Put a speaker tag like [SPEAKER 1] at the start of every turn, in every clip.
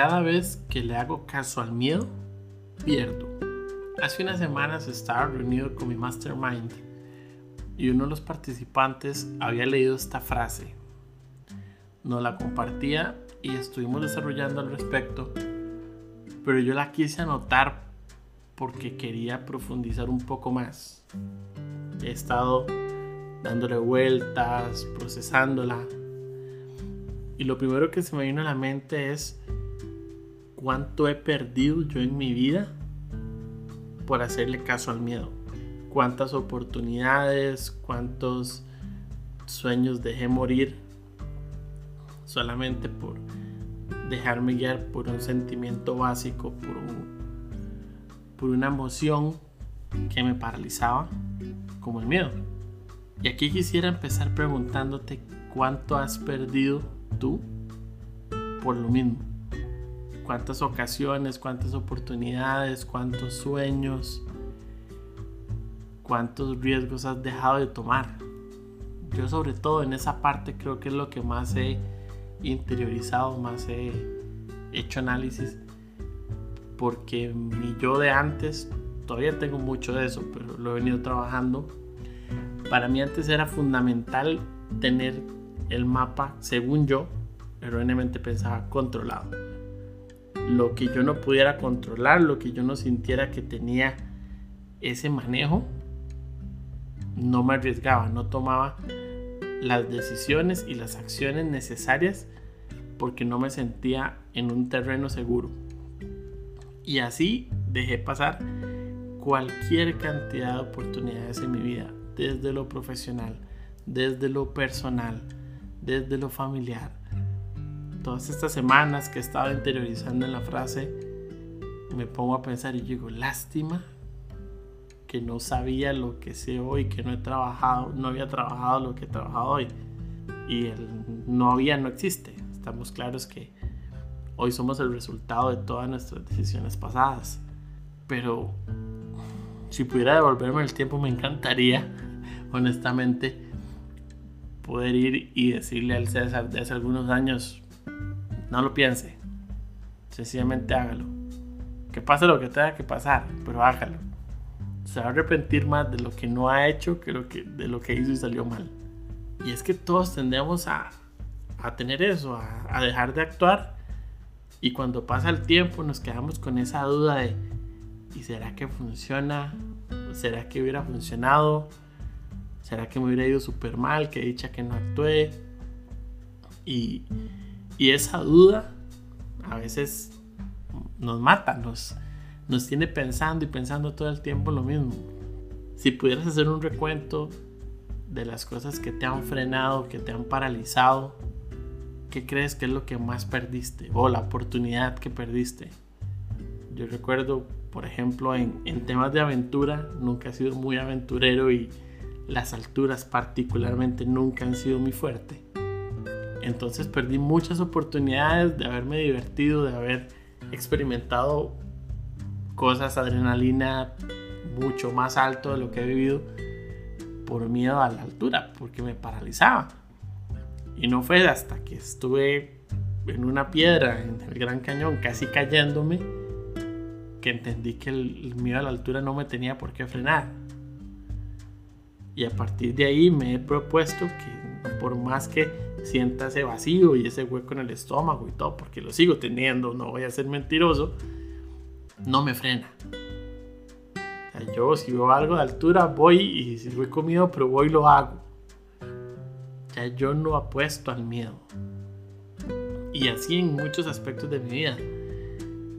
[SPEAKER 1] Cada vez que le hago caso al miedo, pierdo. Hace unas semanas estaba reunido con mi mastermind y uno de los participantes había leído esta frase. Nos la compartía y estuvimos desarrollando al respecto, pero yo la quise anotar porque quería profundizar un poco más. He estado dándole vueltas, procesándola. Y lo primero que se me vino a la mente es cuánto he perdido yo en mi vida por hacerle caso al miedo. Cuántas oportunidades, cuántos sueños dejé morir solamente por dejarme guiar por un sentimiento básico, por, por una emoción que me paralizaba, como el miedo. Y aquí quisiera empezar preguntándote cuánto has perdido tú por lo mismo cuántas ocasiones, cuántas oportunidades, cuántos sueños, cuántos riesgos has dejado de tomar. Yo sobre todo en esa parte creo que es lo que más he interiorizado, más he hecho análisis, porque mi yo de antes, todavía tengo mucho de eso, pero lo he venido trabajando. Para mí antes era fundamental tener el mapa, según yo, erróneamente pensaba, controlado lo que yo no pudiera controlar, lo que yo no sintiera que tenía ese manejo, no me arriesgaba, no tomaba las decisiones y las acciones necesarias porque no me sentía en un terreno seguro. Y así dejé pasar cualquier cantidad de oportunidades en mi vida, desde lo profesional, desde lo personal, desde lo familiar, todas estas semanas que he estado interiorizando en la frase, me pongo a pensar y digo, lástima que no sabía lo que sé hoy, que no he trabajado, no había trabajado lo que he trabajado hoy. Y el no había no existe. Estamos claros que hoy somos el resultado de todas nuestras decisiones pasadas. Pero si pudiera devolverme el tiempo me encantaría, honestamente, poder ir y decirle al César de hace algunos años, no lo piense. Sencillamente hágalo. Que pase lo que tenga que pasar, pero hágalo. Se va a arrepentir más de lo que no ha hecho que, de lo que hizo y salió mal. Y es que todos tendemos a, a tener eso, a, a dejar de actuar. Y cuando pasa el tiempo nos quedamos con esa duda de, ¿y será que funciona? ¿Será que hubiera funcionado? ¿Será que me hubiera ido súper mal? Que dicha que no actué. Y, y esa duda a veces nos mata, nos, nos tiene pensando y pensando todo el tiempo lo mismo. Si pudieras hacer un recuento de las cosas que te han frenado, que te han paralizado, ¿qué crees que es lo que más perdiste? O la oportunidad que perdiste. Yo recuerdo, por ejemplo, en, en temas de aventura, nunca he sido muy aventurero y las alturas particularmente nunca han sido muy fuerte. Entonces perdí muchas oportunidades de haberme divertido, de haber experimentado cosas, adrenalina mucho más alto de lo que he vivido por miedo a la altura, porque me paralizaba. Y no fue hasta que estuve en una piedra en el Gran Cañón, casi cayéndome, que entendí que el, miedo a la altura no me tenía por qué frenar. Y a partir de ahí me he propuesto que por más que sienta ese vacío y ese hueco en el estómago y todo, porque lo sigo teniendo, no voy a ser mentiroso, no me frena. yo si veo algo de altura voy y si he comido, pero voy y lo hago. Ya yo no apuesto al miedo. Y así en muchos aspectos de mi vida.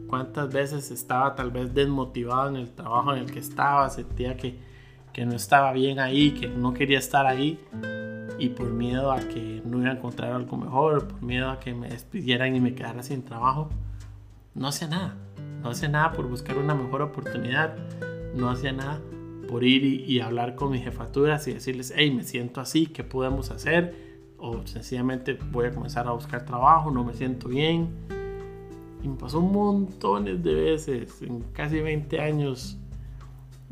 [SPEAKER 1] Cuántas veces estaba tal vez desmotivado en el trabajo en el que estaba, sentía que, que no estaba bien ahí, que no quería estar ahí y por miedo a que no iba a encontrar algo mejor, por miedo a que me despidieran y me quedara sin trabajo, no hacía nada. No hacía nada por buscar una mejor oportunidad, no hacía nada por ir y, hablar con mis jefaturas y decirles, hey, me siento así, ¿qué podemos hacer? O sencillamente voy a comenzar a buscar trabajo, no me siento bien. Y me pasó montones de veces, en casi 20 años,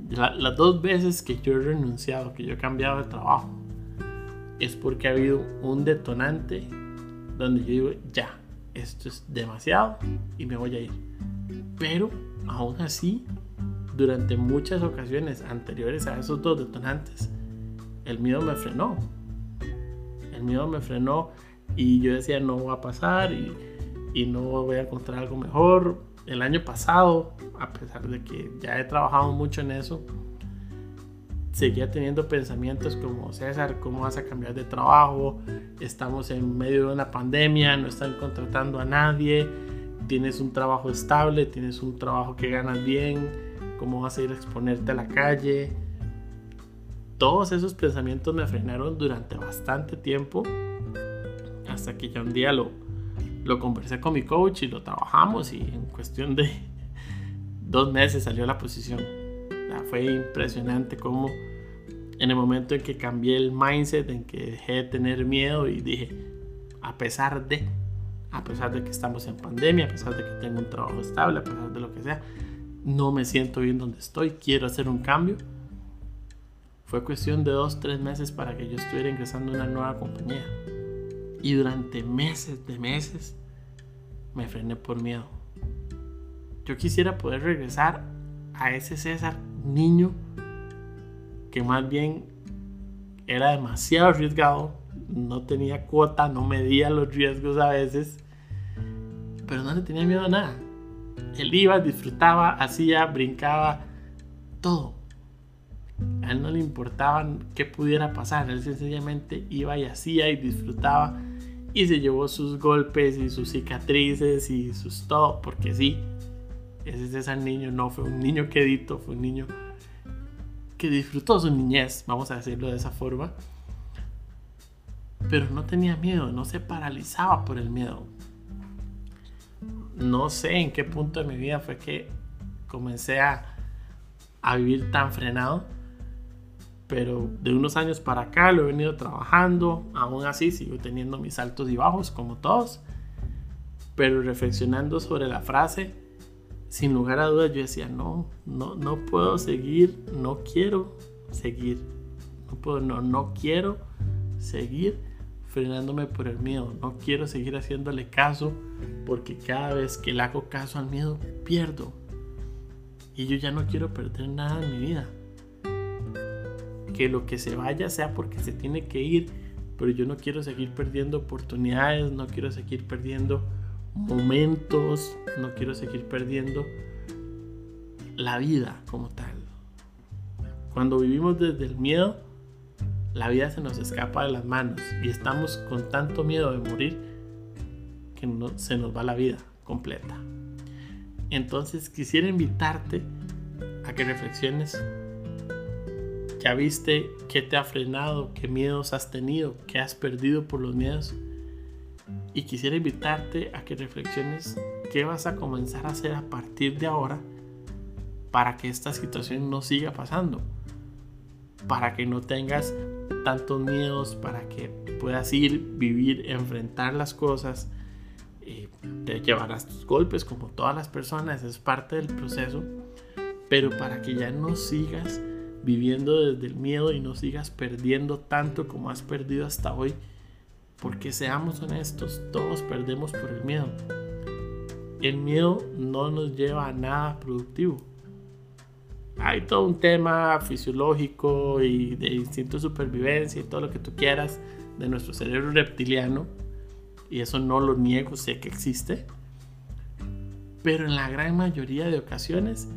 [SPEAKER 1] las dos veces que yo he renunciado, que yo he cambiado de trabajo, es porque ha habido un detonante donde yo digo, ya, esto es demasiado y me voy a ir. Pero aún así, durante muchas ocasiones anteriores a esos dos detonantes, el miedo me frenó. El miedo me frenó y yo decía, no va a pasar y, y no voy a encontrar algo mejor. El año pasado, a pesar de que ya he trabajado mucho en eso, seguía teniendo pensamientos como César, ¿cómo vas a cambiar de trabajo? Estamos en medio de una pandemia, no están contratando a nadie, tienes un trabajo estable, tienes un trabajo que ganas bien, ¿cómo vas a ir a exponerte a la calle? Todos esos pensamientos me frenaron durante bastante tiempo, hasta que ya un día lo, lo conversé con mi coach y lo trabajamos y en cuestión de dos meses salió la posición fue impresionante cómo en el momento en que cambié el mindset, en que dejé de tener miedo y dije, a pesar de, a pesar de que estamos en pandemia, a pesar de que tengo un trabajo estable, a pesar de lo que sea, no me siento bien donde estoy, quiero hacer un cambio. Fue cuestión de dos, tres meses para que yo estuviera ingresando a una nueva compañía. Y durante meses de meses me frené por miedo. Yo quisiera poder regresar a ese César niño que más bien era demasiado arriesgado, no tenía cuota, no medía los riesgos a veces, pero no le tenía miedo a nada. Él iba, disfrutaba, hacía, brincaba, todo. A él no le importaba qué pudiera pasar, él sencillamente iba y hacía y disfrutaba y se llevó sus golpes y sus cicatrices y sus todo, porque sí, ese es ese niño, no fue un niño quedito, fue un niño que disfrutó su niñez, vamos a decirlo de esa forma, pero no tenía miedo, no se paralizaba por el miedo. No sé en qué punto de mi vida fue que comencé a, a vivir tan frenado, pero de unos años para acá lo he venido trabajando, aún así sigo teniendo mis altos y bajos como todos, pero reflexionando sobre la frase, sin lugar a dudas yo decía, no, no, no puedo seguir, no quiero seguir, no puedo, no, no quiero seguir frenándome por el miedo, no quiero seguir haciéndole caso porque cada vez que le hago caso al miedo pierdo y yo ya no quiero perder nada en mi vida. Que lo que se vaya sea porque se tiene que ir, pero yo no quiero seguir perdiendo oportunidades, no quiero seguir perdiendo momentos, no quiero seguir perdiendo la vida como tal. Cuando vivimos desde el miedo, la vida se nos escapa de las manos y estamos con tanto miedo de morir que no, se nos va la vida completa. Entonces quisiera invitarte a que reflexiones. ¿Ya viste qué te ha frenado? ¿Qué miedos has tenido? ¿Qué has perdido por los miedos? Y quisiera invitarte a que reflexiones qué vas a comenzar a hacer a partir de ahora para que esta situación no siga pasando, para que no tengas tantos miedos, para que puedas ir, vivir, enfrentar las cosas. Eh, te llevarás tus golpes como todas las personas, es parte del proceso, pero para que ya no sigas viviendo desde el miedo y no sigas perdiendo tanto como has perdido hasta hoy porque seamos honestos, todos perdemos por el miedo. El miedo no nos lleva a nada productivo. Hay todo un tema fisiológico y de instinto de supervivencia y todo lo que tú quieras de nuestro cerebro reptiliano. Y eso no lo niego, sé que existe. Pero en la gran mayoría de ocasiones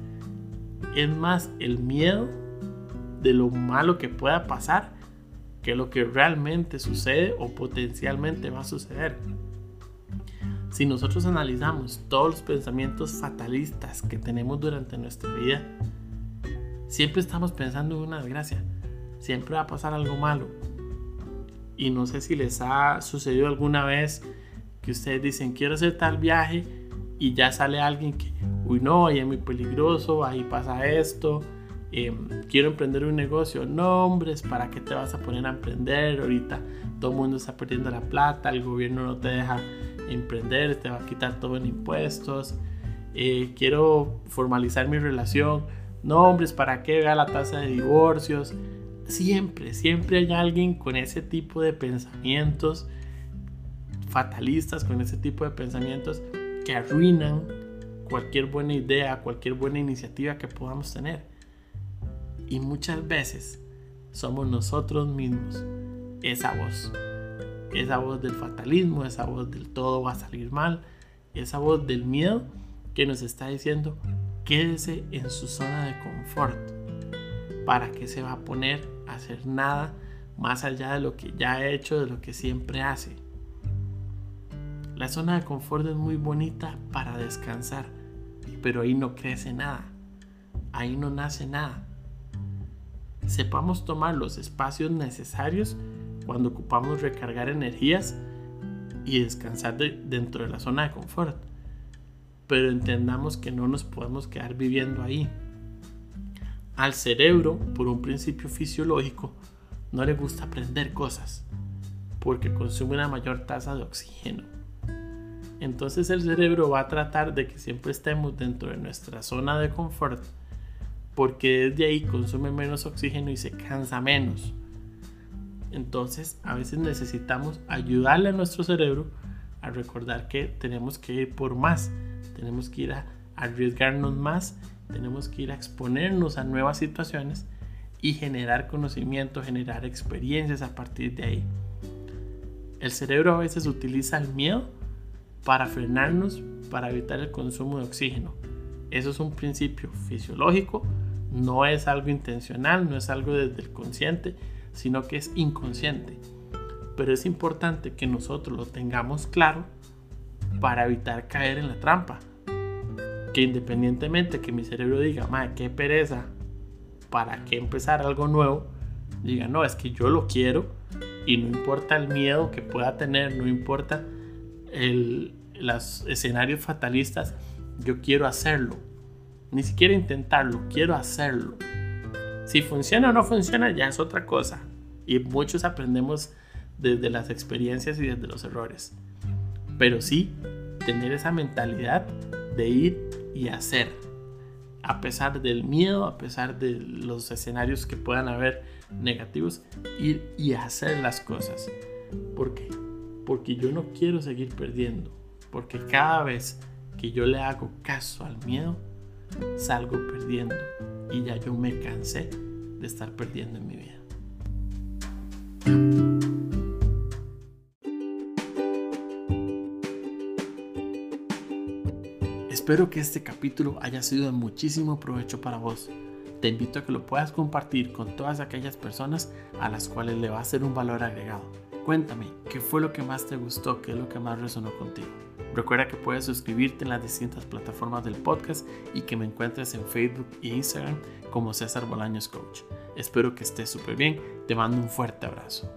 [SPEAKER 1] es más el miedo de lo malo que pueda pasar que lo que realmente sucede o potencialmente va a suceder. Si nosotros analizamos todos los pensamientos fatalistas que tenemos durante nuestra vida, siempre estamos pensando en una desgracia, siempre va a pasar algo malo. Y no sé si les ha sucedido alguna vez que ustedes dicen, quiero hacer tal viaje y ya sale alguien que, uy no, ahí es muy peligroso, ahí pasa esto, em, quiero emprender un negocio, no hombres, ¿para qué te vas a poner a emprender? Ahorita todo el mundo está perdiendo la plata, el gobierno no te deja emprender, te va a quitar todo en impuestos, eh, quiero formalizar mi relación, no hombres, ¿para qué vea la tasa de divorcios? Siempre, siempre hay alguien con ese tipo de pensamientos fatalistas, con ese tipo de pensamientos que arruinan cualquier buena idea, cualquier buena iniciativa que podamos tener. Y muchas veces somos nosotros mismos esa voz. Esa voz del fatalismo, esa voz del todo va a salir mal, esa voz del miedo que nos está diciendo quédese en su zona de confort. ¿Para que se va a poner a hacer nada más allá de lo que ya ha hecho, de lo que siempre hace? La zona de confort es muy bonita para descansar, pero ahí no crece nada, ahí no nace nada. Sepamos tomar los espacios necesarios cuando ocupamos recargar energías y descansar dentro de la zona de confort, pero entendamos que no nos podemos quedar viviendo ahí. Al cerebro, por un principio fisiológico, no le gusta aprender cosas porque consume una mayor tasa de oxígeno entonces el cerebro va a tratar de que siempre estemos dentro de nuestra zona de confort porque desde ahí consume menos oxígeno y se cansa menos. Entonces a veces necesitamos ayudarle a nuestro cerebro a recordar que tenemos que ir por más, tenemos que ir a arriesgarnos más, tenemos que ir a exponernos a nuevas situaciones y generar conocimiento, generar experiencias a partir de ahí. El cerebro a veces utiliza el miedo para frenarnos, para evitar el consumo de oxígeno. Eso es un principio fisiológico, no es algo intencional, no es algo desde el consciente, sino que es inconsciente. Pero es importante que nosotros lo tengamos claro para evitar caer en la trampa. Que independientemente que mi cerebro diga, madre, qué pereza, ¿para qué empezar algo nuevo? Diga, no, es que yo lo quiero y no importa el miedo que pueda tener, no importa los escenarios fatalistas, yo quiero hacerlo. Ni siquiera intentarlo, quiero hacerlo. Si funciona o no funciona ya es otra cosa. Y muchos aprendemos desde las experiencias y desde los errores. Pero sí, tener esa mentalidad de ir y hacer. A pesar del miedo, a pesar de los escenarios que puedan haber negativos, ir y hacer las cosas. ¿Por qué? porque yo no quiero seguir perdiendo, porque cada vez que yo le hago caso al miedo, salgo perdiendo y ya yo me cansé de estar perdiendo en mi vida. Espero que este capítulo haya sido de muchísimo provecho para vos. Te invito a que lo puedas compartir con todas aquellas personas a las cuales le va a ser un valor agregado. Cuéntame, ¿qué fue lo que más te gustó? ¿Qué es lo que más resonó contigo? Recuerda que puedes suscribirte en las distintas plataformas del podcast y que me encuentres en Facebook e Instagram como César Bolaños Coach. Espero que estés súper bien. Te mando un fuerte abrazo.